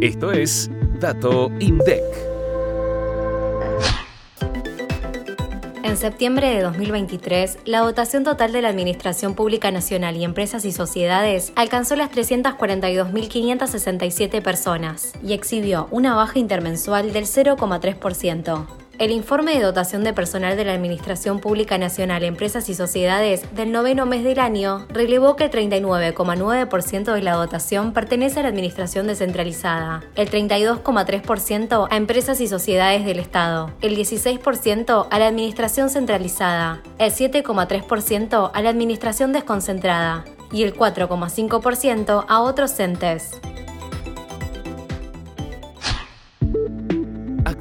Esto es Dato INDEC. En septiembre de 2023, la dotación total de la Administración Pública Nacional y Empresas y Sociedades alcanzó las 342.567 personas y exhibió una baja intermensual del 0,3%. El informe de dotación de personal de la Administración Pública Nacional, Empresas y Sociedades del noveno mes del año relevó que el 39,9% de la dotación pertenece a la Administración descentralizada, el 32,3% a empresas y sociedades del Estado, el 16% a la Administración centralizada, el 7,3% a la Administración desconcentrada y el 4,5% a otros entes.